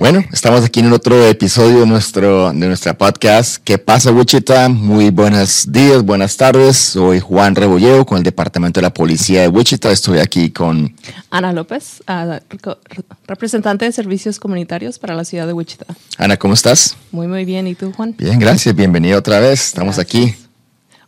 Bueno, estamos aquí en otro episodio de, nuestro, de nuestra podcast. ¿Qué pasa, Wichita? Muy buenos días, buenas tardes. Soy Juan Rebolleo con el Departamento de la Policía de Wichita. Estoy aquí con Ana López, uh, representante de servicios comunitarios para la ciudad de Wichita. Ana, ¿cómo estás? Muy, muy bien. ¿Y tú, Juan? Bien, gracias. Bienvenido otra vez. Estamos aquí.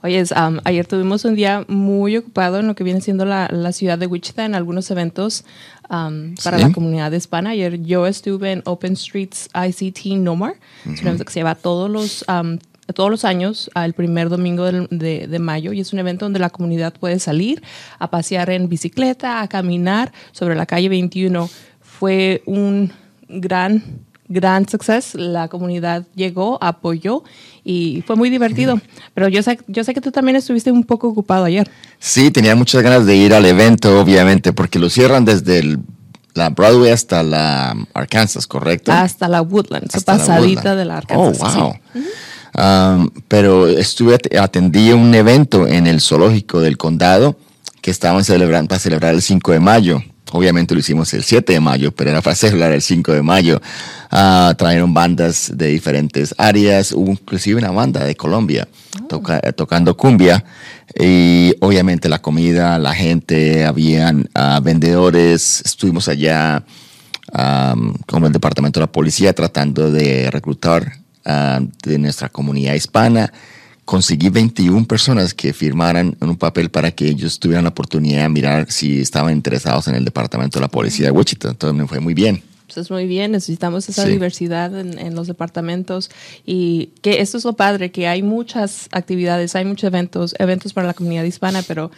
Oye, um, ayer tuvimos un día muy ocupado en lo que viene siendo la, la ciudad de Wichita en algunos eventos um, para la comunidad hispana. Ayer yo estuve en Open Streets ICT No More, es un evento que se lleva todos los, um, todos los años al primer domingo de, de, mayo y es un evento donde la comunidad puede salir a pasear en bicicleta, a caminar sobre la calle 21. Fue un gran gran suceso. La comunidad llegó, apoyó y fue muy divertido. Pero yo sé, yo sé que tú también estuviste un poco ocupado ayer. Sí, tenía muchas ganas de ir al evento, obviamente, porque lo cierran desde la Broadway hasta la Arkansas, ¿correcto? Hasta la Woodlands, pasadita de la Arkansas. Oh, wow. Um, pero estuve, atendí un evento en el zoológico del condado que estaban celebrando para celebrar el 5 de mayo. Obviamente lo hicimos el 7 de mayo, pero era para celebrar el 5 de mayo. Uh, trajeron bandas de diferentes áreas, hubo inclusive una banda de Colombia oh. tocando cumbia. Y obviamente la comida, la gente, habían uh, vendedores, estuvimos allá um, con el departamento de la policía tratando de reclutar uh, de nuestra comunidad hispana conseguí 21 personas que firmaran en un papel para que ellos tuvieran la oportunidad de mirar si estaban interesados en el departamento de la policía de Wichita. Entonces me fue muy bien. Pues es muy bien, necesitamos esa diversidad en, los departamentos y que esto es lo padre, que hay muchas actividades, hay muchos eventos, eventos para la comunidad hispana, pero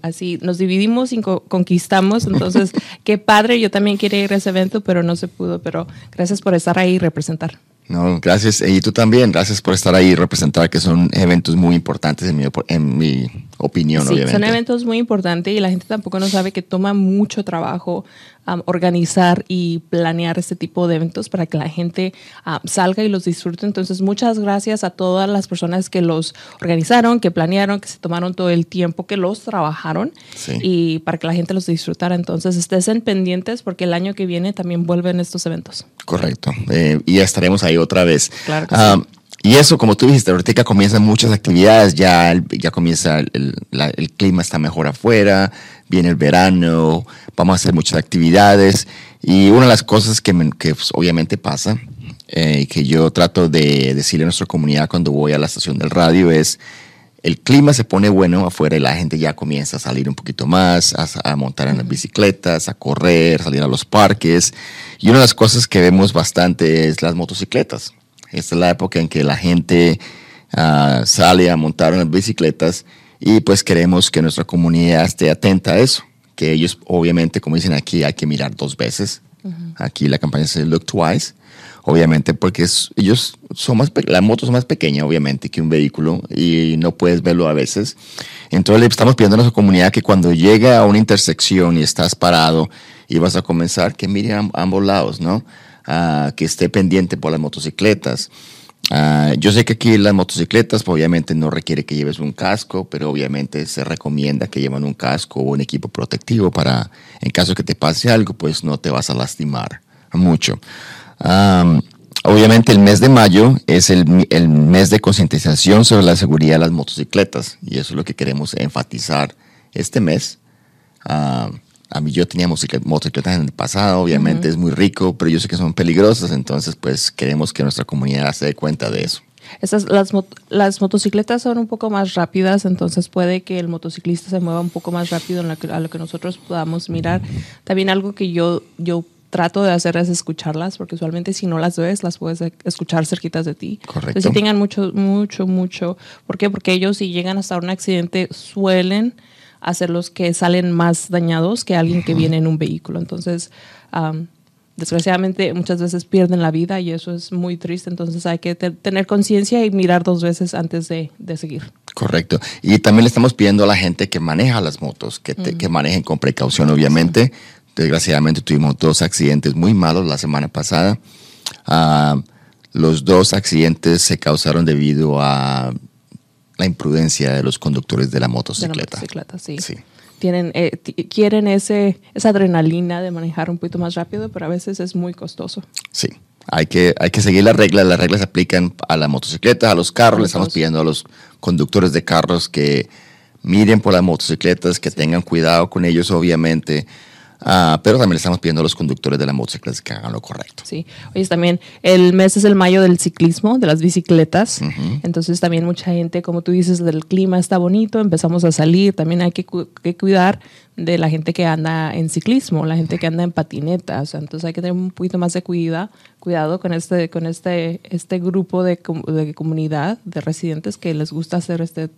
así nos dividimos y conquistamos, entonces qué padre, yo también quería ir a ese evento, pero no se pudo, pero gracias por estar ahí y representar. No, gracias. Y tú también, gracias por estar ahí y representar, que son eventos muy importantes en mi, en mi opinión, sí, Son eventos muy importantes y la gente tampoco no sabe que toma mucho trabajo organizar y planear este tipo de eventos para que la gente salga y los disfrute. Entonces, muchas gracias a todas las personas que los organizaron, que planearon, que se tomaron todo el tiempo, que los trabajaron y para que la gente los disfrutara. Entonces, estén pendientes porque el año que viene también vuelven estos eventos. Correcto. Eh, y ya estaremos ahí otra vez. Claro que ah, Y eso, como tú dijiste, ahorita comienzan muchas actividades, ya, ya comienza el, el clima está mejor afuera, viene el verano, vamos a hacer muchas actividades y una de las cosas que, que pues, obviamente pasa, eh, que yo trato de decirle a nuestra comunidad cuando voy a la estación del radio es, el clima se pone bueno afuera y la gente ya comienza a salir un poquito más, a, montar en las bicicletas, a correr, salir a los parques. Y una de las cosas que vemos bastante es las motocicletas. Esta es la época en que la gente ah, sale a montar en las bicicletas y pues queremos que nuestra comunidad esté atenta a eso, que ellos obviamente, como dicen aquí, hay que mirar dos veces. Aquí la campaña se Look Twice, obviamente porque ellos son más, la moto es más pequeña obviamente que un vehículo y no puedes verlo a veces. Entonces le estamos pidiendo a nuestra comunidad que cuando llegue a una intersección y estás parado y vas a comenzar, que miren a ambos lados, ¿no? Ah, que esté pendiente por las motocicletas. Ah, yo sé que aquí las motocicletas pues, obviamente no requiere que lleves un casco, pero obviamente se recomienda que lleven un casco o un equipo protectivo para, en caso que te pase algo, pues no te vas a lastimar mucho. obviamente el mes de mayo es el, el mes de concientización sobre la seguridad de las motocicletas y eso es lo que queremos enfatizar este mes. A mí yo tenía motocicletas en el pasado, obviamente es muy rico, pero yo sé que son peligrosas, entonces pues queremos que nuestra comunidad se dé cuenta de eso. las, las motocicletas son un poco más rápidas, entonces puede que el motociclista se mueva un poco más rápido en a lo que nosotros podamos mirar. También algo que yo, yo trato de hacer es escucharlas, porque usualmente si no las ves, las puedes escuchar cerquitas de ti. Correcto. Entonces, si tengan mucho, mucho, mucho. ¿Por qué? Porque ellos si llegan hasta un accidente suelen hacer los que salen más dañados que alguien que viene en un vehículo. Entonces, desgraciadamente muchas veces pierden la vida y eso es muy triste. Entonces hay que tener conciencia y mirar dos veces antes de, seguir. Correcto. Y también le estamos pidiendo a la gente que maneja las motos, que, que manejen con precaución, obviamente. Desgraciadamente tuvimos dos accidentes muy malos la semana pasada. Ah, los dos accidentes se causaron debido a la imprudencia de los conductores de la motocicleta. De la motocicleta, sí. tienen, eh, quieren ese, esa adrenalina de manejar un poquito más rápido, pero a veces es muy costoso. Sí, hay que, hay que seguir las reglas. Las reglas se aplican a las motocicletas, a los carros. Le estamos pidiendo a los conductores de carros que miren por las motocicletas, que tengan cuidado con ellos, obviamente. Ah, pero también le estamos pidiendo a los conductores de las motocicletas que hagan lo correcto. Sí, oye, también el mes es el mayo del ciclismo, de las bicicletas. Entonces también mucha gente, como tú dices, el clima está bonito, empezamos a salir. También hay que, cuidar de la gente que anda en ciclismo, la gente que anda en patinetas. Entonces hay que tener un poquito más de cuidado, cuidado con este, con este, este grupo de, de comunidad de residentes que les gusta hacer este,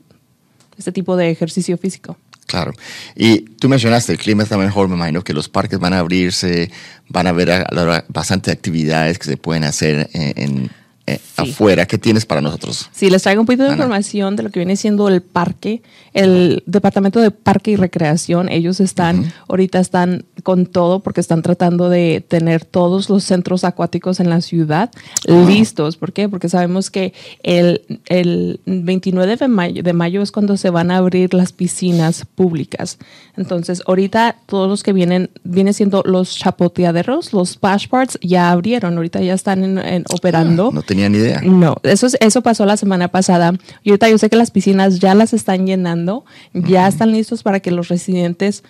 este tipo de ejercicio físico. Claro. Y tú mencionaste, el clima está mejor, me imagino que los parques van a abrirse, van a haber bastante actividades que se pueden hacer en, eh, afuera. ¿Qué tienes para nosotros? Sí, les traigo un poquito de información de lo que viene siendo el parque, el Departamento de Parque y Recreación. Ellos están, ahorita están con todo porque están tratando de tener todos los centros acuáticos en la ciudad listos. ¿Por qué? Porque sabemos que el, el 29 de mayo, de mayo es cuando se van a abrir las piscinas públicas. Entonces, ahorita todos los que vienen, viene siendo los chapoteaderos, los splash parts, ya abrieron. Ahorita ya están en, operando. Ah, no tenía ni idea. No, eso, eso pasó la semana pasada. Y ahorita yo sé que las piscinas ya las están llenando, ya están listos para que los residentes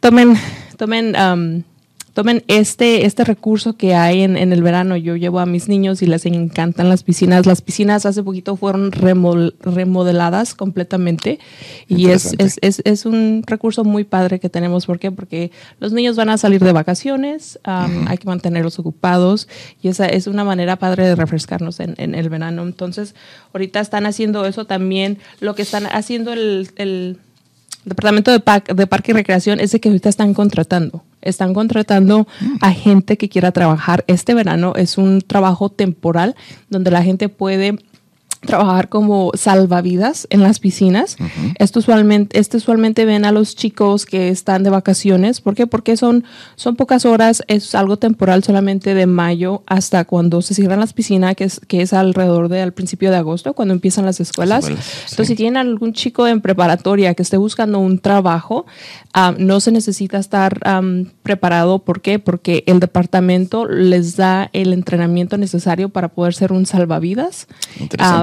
tomen, tomen um, tomen este, este recurso que hay en, el verano. Yo llevo a mis niños y les encantan las piscinas. Las piscinas hace poquito fueron remodeladas completamente y es, es, un recurso muy padre que tenemos. ¿Por qué? Porque los niños van a salir de vacaciones, hay que mantenerlos ocupados y esa es una manera padre de refrescarnos en, el verano. Entonces, ahorita están haciendo eso también. Lo que están haciendo el, el Departamento de, de Parque y Recreación es de que ahorita están contratando están contratando a gente que quiera trabajar este verano. Es un trabajo temporal donde la gente puede trabajar como salvavidas en las piscinas. Esto usualmente, este usualmente ven a los chicos que están de vacaciones. ¿Por qué? Porque son, son pocas horas, es algo temporal solamente de mayo hasta cuando se cierran las piscinas, que es, que es alrededor del principio de agosto, cuando empiezan las escuelas. Entonces, si tienen algún chico en preparatoria que esté buscando un trabajo, ah, no se necesita estar preparado. ¿Por qué? Porque el departamento les da el entrenamiento necesario para poder ser un salvavidas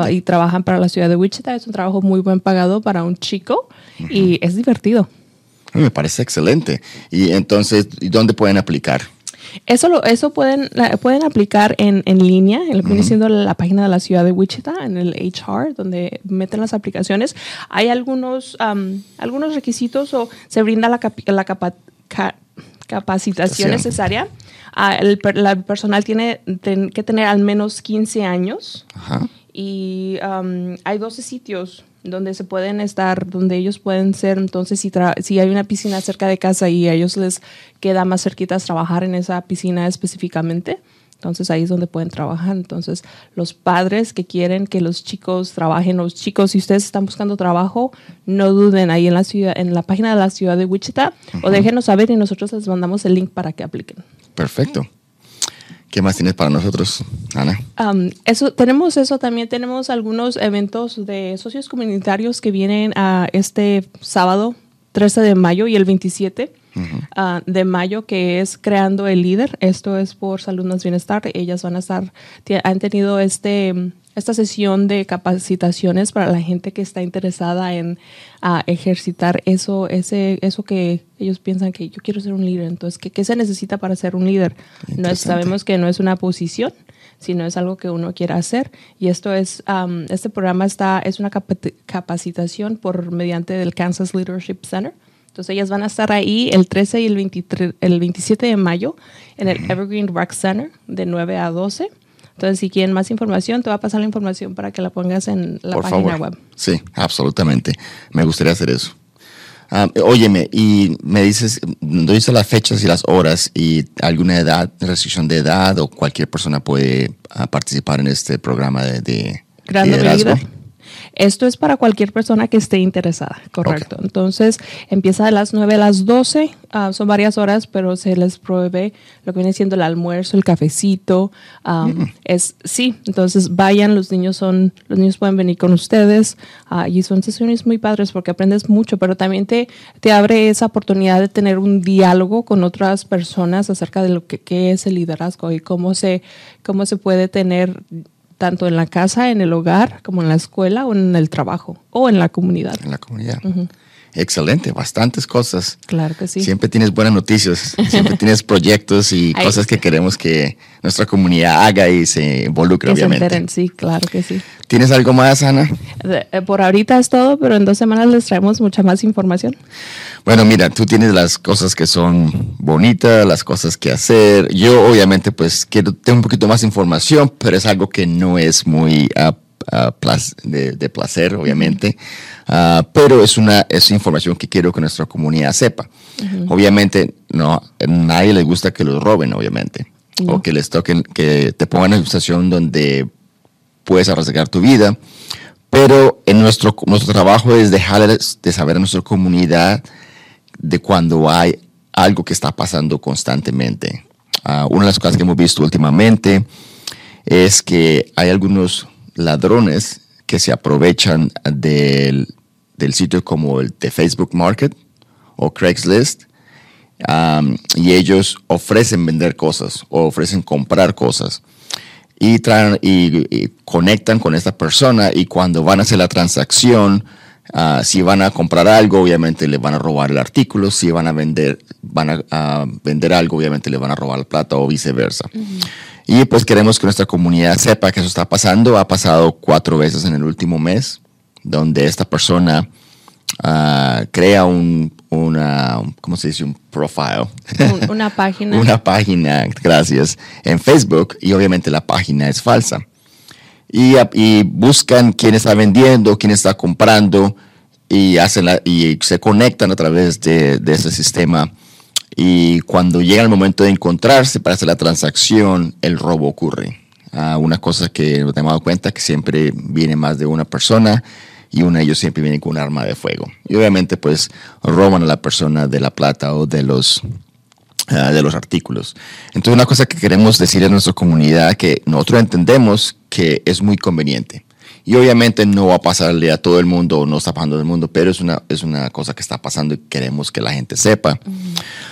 y trabajan para la ciudad de Wichita. Es un trabajo muy buen pagado para un chico y es divertido. Me parece excelente. Y entonces, ¿dónde pueden aplicar? Eso, lo, eso pueden, pueden aplicar en, en línea, en lo que viene siendo la página de la ciudad de Wichita, en el HR, donde meten las aplicaciones. Hay algunos, algunos requisitos o se brinda la, la capacitación necesaria. Ah, el, personal tiene que tener al menos 15 años. Ajá y um, hay 12 sitios donde se pueden estar, donde ellos pueden ser, entonces si, si hay una piscina cerca de casa y a ellos les queda más cerquitas trabajar en esa piscina específicamente, entonces ahí es donde pueden trabajar. Entonces los padres que quieren que los chicos trabajen, los chicos, si ustedes están buscando trabajo, no duden ahí en la ciudad, en la página de la ciudad de Wichita o déjenos saber y nosotros les mandamos el link para que apliquen. Perfecto. ¿Qué más tienes para nosotros, Ana? eso, tenemos eso también. Tenemos algunos eventos de socios comunitarios que vienen a este sábado 13 de mayo y el 27 ah, de mayo, que es Creando el Líder. Esto es por Salud Más Bienestar. Ellas van a estar, han tenido este esta sesión de capacitaciones para la gente que está interesada en ejercitar eso, ese, eso que ellos piensan que yo quiero ser un líder. Entonces, ¿qué, se necesita para ser un líder? No sabemos que no es una posición, sino es algo que uno quiera hacer. Y esto es, este programa está, es una capacitación por mediante del Kansas Leadership Center. Entonces ellas van a estar ahí el 13 y el, 23, el 27 de mayo en el Evergreen Rec Center de 9 a 12. Entonces, si quieren más información, te va a pasar la información para que la pongas en la página web. Sí, absolutamente. Me gustaría hacer eso. Ah, óyeme, y me dices, no dice las fechas y las horas y alguna edad, restricción de edad o cualquier persona puede ah, participar en este programa de, de liderazgo. Esto es para cualquier persona que esté interesada, correcto. Entonces, empieza de las 9 a las 12, ah, son varias horas, pero se les provee lo que viene siendo el almuerzo, el cafecito. Mm. es Sí, entonces vayan, los niños son, los niños pueden venir con ustedes uh, y son sesiones muy padres porque aprendes mucho, pero también te, te abre esa oportunidad de tener un diálogo con otras personas acerca de lo que, qué es el liderazgo y cómo se, cómo se puede tener tanto en la casa, en el hogar, como en la escuela o en el trabajo o en la comunidad. En la comunidad. Excelente, bastantes cosas. Claro que sí. Siempre tienes buenas noticias, siempre tienes proyectos y cosas que queremos que nuestra comunidad haga y se involucre, obviamente. sí, claro que sí. ¿Tienes algo más, Ana? Eh, por ahorita es todo, pero en dos semanas les traemos mucha más información. Bueno, mira, tú tienes las cosas que son bonitas, las cosas que hacer. Yo, obviamente, pues quiero tener un poquito más información, pero es algo que no es muy uh, de, placer, obviamente. Ah, pero es una es información que quiero que nuestra comunidad sepa. Obviamente, no, nadie le gusta que los roben, obviamente. O que les toquen, que te pongan en una situación donde puedes arriesgar tu vida. Pero en nuestro, nuestro trabajo es dejarles de saber a nuestra comunidad de cuando hay algo que está pasando constantemente. Ah, una de las cosas que hemos visto últimamente es que hay algunos ladrones que se aprovechan del, sitio como el de Facebook Market o Craigslist y ellos ofrecen vender cosas o ofrecen comprar cosas y, traen, y, conectan con esta persona y cuando van a hacer la transacción, ah, si van a comprar algo, obviamente le van a robar el artículo, si van a vender, van a, vender algo, obviamente le van a robar la plata o viceversa. Y pues queremos que nuestra comunidad sepa que eso está pasando. Ha pasado cuatro veces en el último mes, donde esta persona ah, crea un, una, ¿cómo se dice? Un profile. una página. una página, gracias, en Facebook y obviamente la página es falsa. Y, y buscan quién está vendiendo, quién está comprando y, hacen y se conectan a través de, de ese sistema y cuando llega el momento de encontrarse para hacer la transacción, el robo ocurre. Ah, una cosa que nos hemos dado cuenta que siempre viene más de una persona y uno de ellos siempre viene con un arma de fuego. Y obviamente pues roban a la persona de la plata o de los, ah, de los artículos. Entonces una cosa que queremos decir a nuestra comunidad que nosotros entendemos que es muy conveniente. Y obviamente no va a pasarle a todo el mundo o no está pasando del mundo, pero es una, es una cosa que está pasando y queremos que la gente sepa.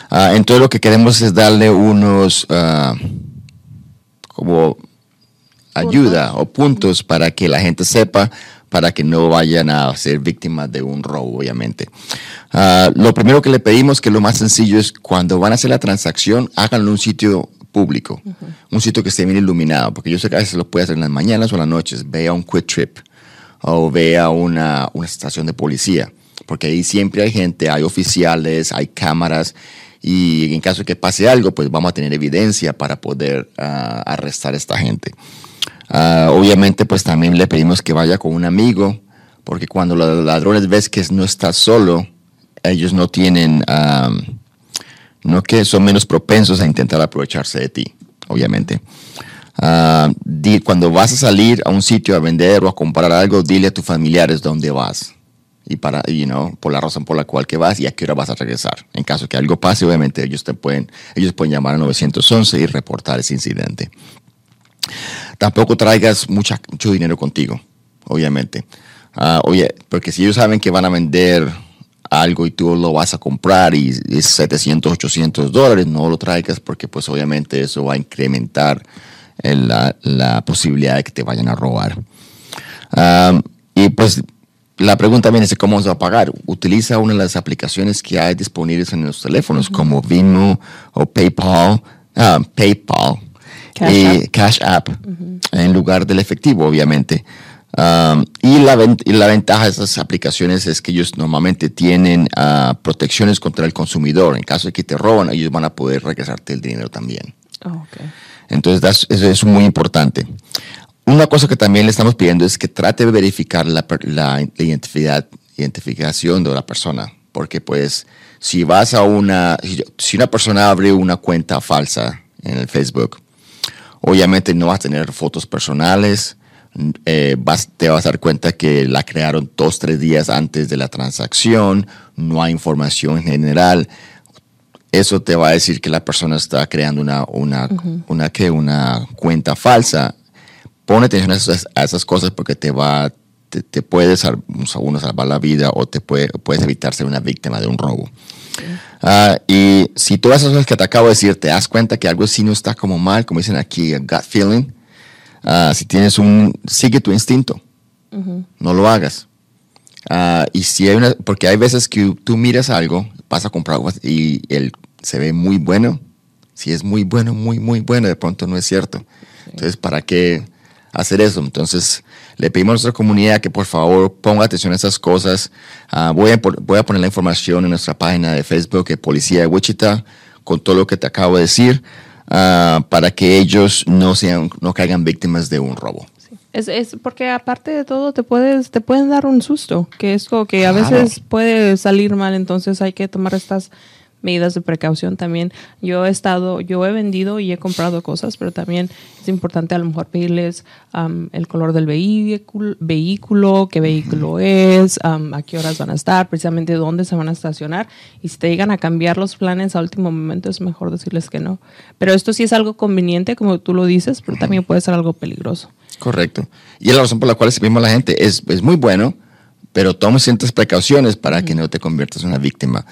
Ah, entonces lo que queremos es darle unos uh, como ayuda o puntos para que la gente sepa para que no vayan a ser víctimas de un robo, obviamente. Ah, lo primero que le pedimos, que lo más sencillo es cuando van a hacer la transacción, háganlo en un sitio público, un sitio que esté bien iluminado, porque yo sé que a veces lo puede hacer en las mañanas o en las noches, vea un quick trip o vea una, una estación de policía, porque ahí siempre hay gente, hay oficiales, hay cámaras y en caso de que pase algo, pues vamos a tener evidencia para poder ah, arrestar a esta gente. Ah, obviamente, pues también le pedimos que vaya con un amigo, porque cuando los ladrones ves que no estás solo, ellos no tienen, no que son menos propensos a intentar aprovecharse de ti, obviamente. Ah, cuando vas a salir a un sitio a vender o a comprar algo, dile a tus familiares dónde vas y para, you know, por la razón por la cual que vas y a qué hora vas a regresar. En caso que algo pase, obviamente ellos te pueden, ellos pueden llamar a 911 y reportar ese incidente. Tampoco traigas mucho dinero contigo, obviamente. Ah, oye, porque si ellos saben que van a vender algo y tú lo vas a comprar y es 700, 800 dólares, no lo traigas porque pues obviamente eso va a incrementar la, la, posibilidad de que te vayan a robar. Y pues la pregunta viene es cómo se va a pagar. Utiliza una de las aplicaciones que hay disponibles en los teléfonos, como Venmo o PayPal, ah, PayPal y Cash App, en lugar del efectivo, obviamente. Um, y, la, la, ventaja de esas aplicaciones es que ellos normalmente tienen uh, protecciones contra el consumidor. En caso de que te roban, ellos van a poder regresarte el dinero también. Oh, Entonces, eso es muy importante. Una cosa que también le estamos pidiendo es que trate de verificar la, la, identidad, identificación de la persona, porque pues si vas a una, si una persona abre una cuenta falsa en el Facebook, obviamente no vas a tener fotos personales, eh, vas, te vas a dar cuenta que la crearon dos, tres días antes de la transacción, no hay información general. Eso te va a decir que la persona está creando una, una, una, una cuenta falsa. Pone atención a esas, a esas cosas porque te va te, te puede uno salvar la vida o te puede, puedes evitar ser una víctima de un robo. Ah, y si todas esas cosas que te acabo de decir te das cuenta que algo así no está como mal, como dicen aquí, gut feeling, uh, si tienes un, sigue tu instinto, no lo hagas. Uh, y si hay una, porque hay veces que tú miras algo, vas a comprar algo y él se ve muy bueno. Si es muy bueno, muy, muy bueno, de pronto no es cierto. Entonces, ¿para qué hacer eso? Entonces, le pedimos a nuestra comunidad que por favor ponga atención a esas cosas. Ah, voy, a, voy a poner la información en nuestra página de Facebook de Policía de Wichita con todo lo que te acabo de decir ah, para que ellos no, sean, no caigan víctimas de un robo. Es, es, porque aparte de todo te puedes te pueden dar un susto, que es lo que a veces puede salir mal, entonces hay que tomar estas medidas de precaución también. Yo he estado, yo he vendido y he comprado cosas, pero también es importante a lo mejor pedirles el color del vehículo, vehículo qué vehículo es, a qué horas van a estar, precisamente dónde se van a estacionar. Y si te llegan a cambiar los planes a último momento, es mejor decirles que no. Pero esto sí es algo conveniente, como tú lo dices, pero también puede ser algo peligroso. Correcto. Y es la razón por la cual servimos a la gente. Es, es muy bueno, pero toma ciertas precauciones para que no te conviertas en una víctima.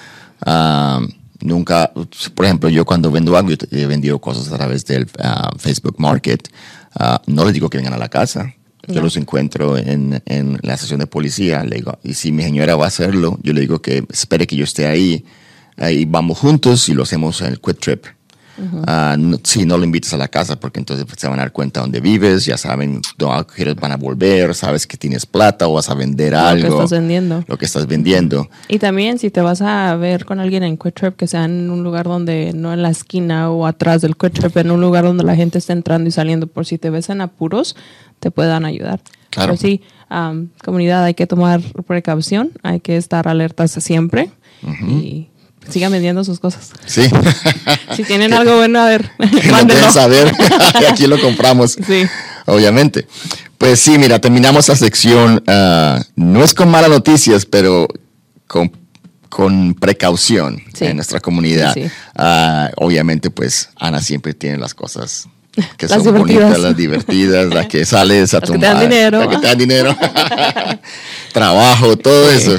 Nunca, por ejemplo, yo cuando vendo algo, he vendido cosas a través del ah, Facebook Market, ah, no les digo que vengan a la casa. Yo los encuentro en, en, la estación de policía. Le digo, y si mi señora va a hacerlo, yo le digo que espere que yo esté ahí. Ahí vamos juntos y lo hacemos en el Quick Trip. Ah, si no lo invitas a la casa, porque entonces se van a dar cuenta dónde vives, ya saben dónde van a volver, sabes que tienes plata o vas a vender algo. Lo que estás vendiendo. Lo que estás vendiendo. Y también si te vas a ver con alguien en Quick Trip, que sea en un lugar donde, no en la esquina o atrás del Quick Trip, en un lugar donde la gente está entrando y saliendo, por si te ves en apuros, te puedan ayudar. Claro. Pero sí, comunidad, hay que tomar precaución, hay que estar alertas siempre. Y sigan vendiendo sus cosas. Sí. si tienen algo bueno, a ver, mándenlo. saber, aquí lo compramos. Sí. Obviamente. Pues sí, mira, terminamos la sección, ah, no es con malas noticias, pero con, con precaución en nuestra comunidad. Sí, ah, obviamente, pues Ana siempre tiene las cosas que son bonitas, las divertidas, las que sales a tomar. Que te dan dinero. Las que te dan dinero. Trabajo, todo eso.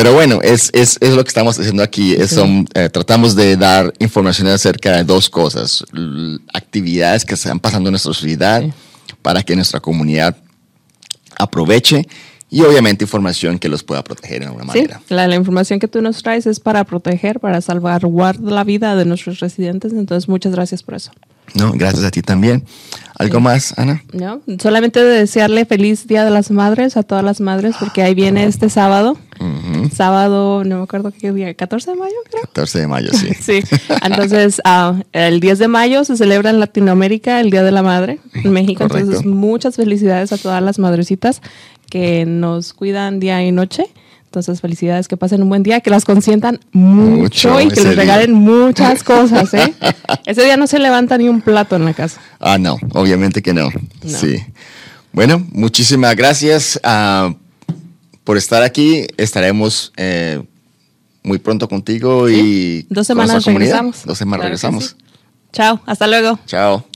Pero bueno, es, es, es, lo que estamos haciendo aquí. Eh, tratamos de dar información acerca de dos cosas. actividades que están pasando en nuestra sociedad para que nuestra comunidad aproveche y obviamente información que los pueda proteger de alguna manera. La, la, información que tú nos traes es para proteger, para salvar la vida de nuestros residentes. Entonces, muchas gracias por eso. No, gracias a ti también. ¿Algo más, Ana? No, solamente desearle feliz Día de las Madres a todas las madres, porque ahí viene este sábado. Sábado, no me acuerdo qué día, 14 de mayo, creo. 14 de mayo, sí. sí, entonces ah, el 10 de mayo se celebra en Latinoamérica el Día de la Madre, en México. Entonces, muchas felicidades a todas las madrecitas que nos cuidan día y noche. Entonces, felicidades, que pasen un buen día, que las consientan mucho, y que les regalen muchas cosas, ¿eh? ese día no se levanta ni un plato en la casa. Ah, no, obviamente que no. Sí. Bueno, muchísimas gracias uh, por estar aquí. Estaremos eh, muy pronto contigo y... Dos semanas regresamos. Dos semanas regresamos. Chao, hasta luego. Chao.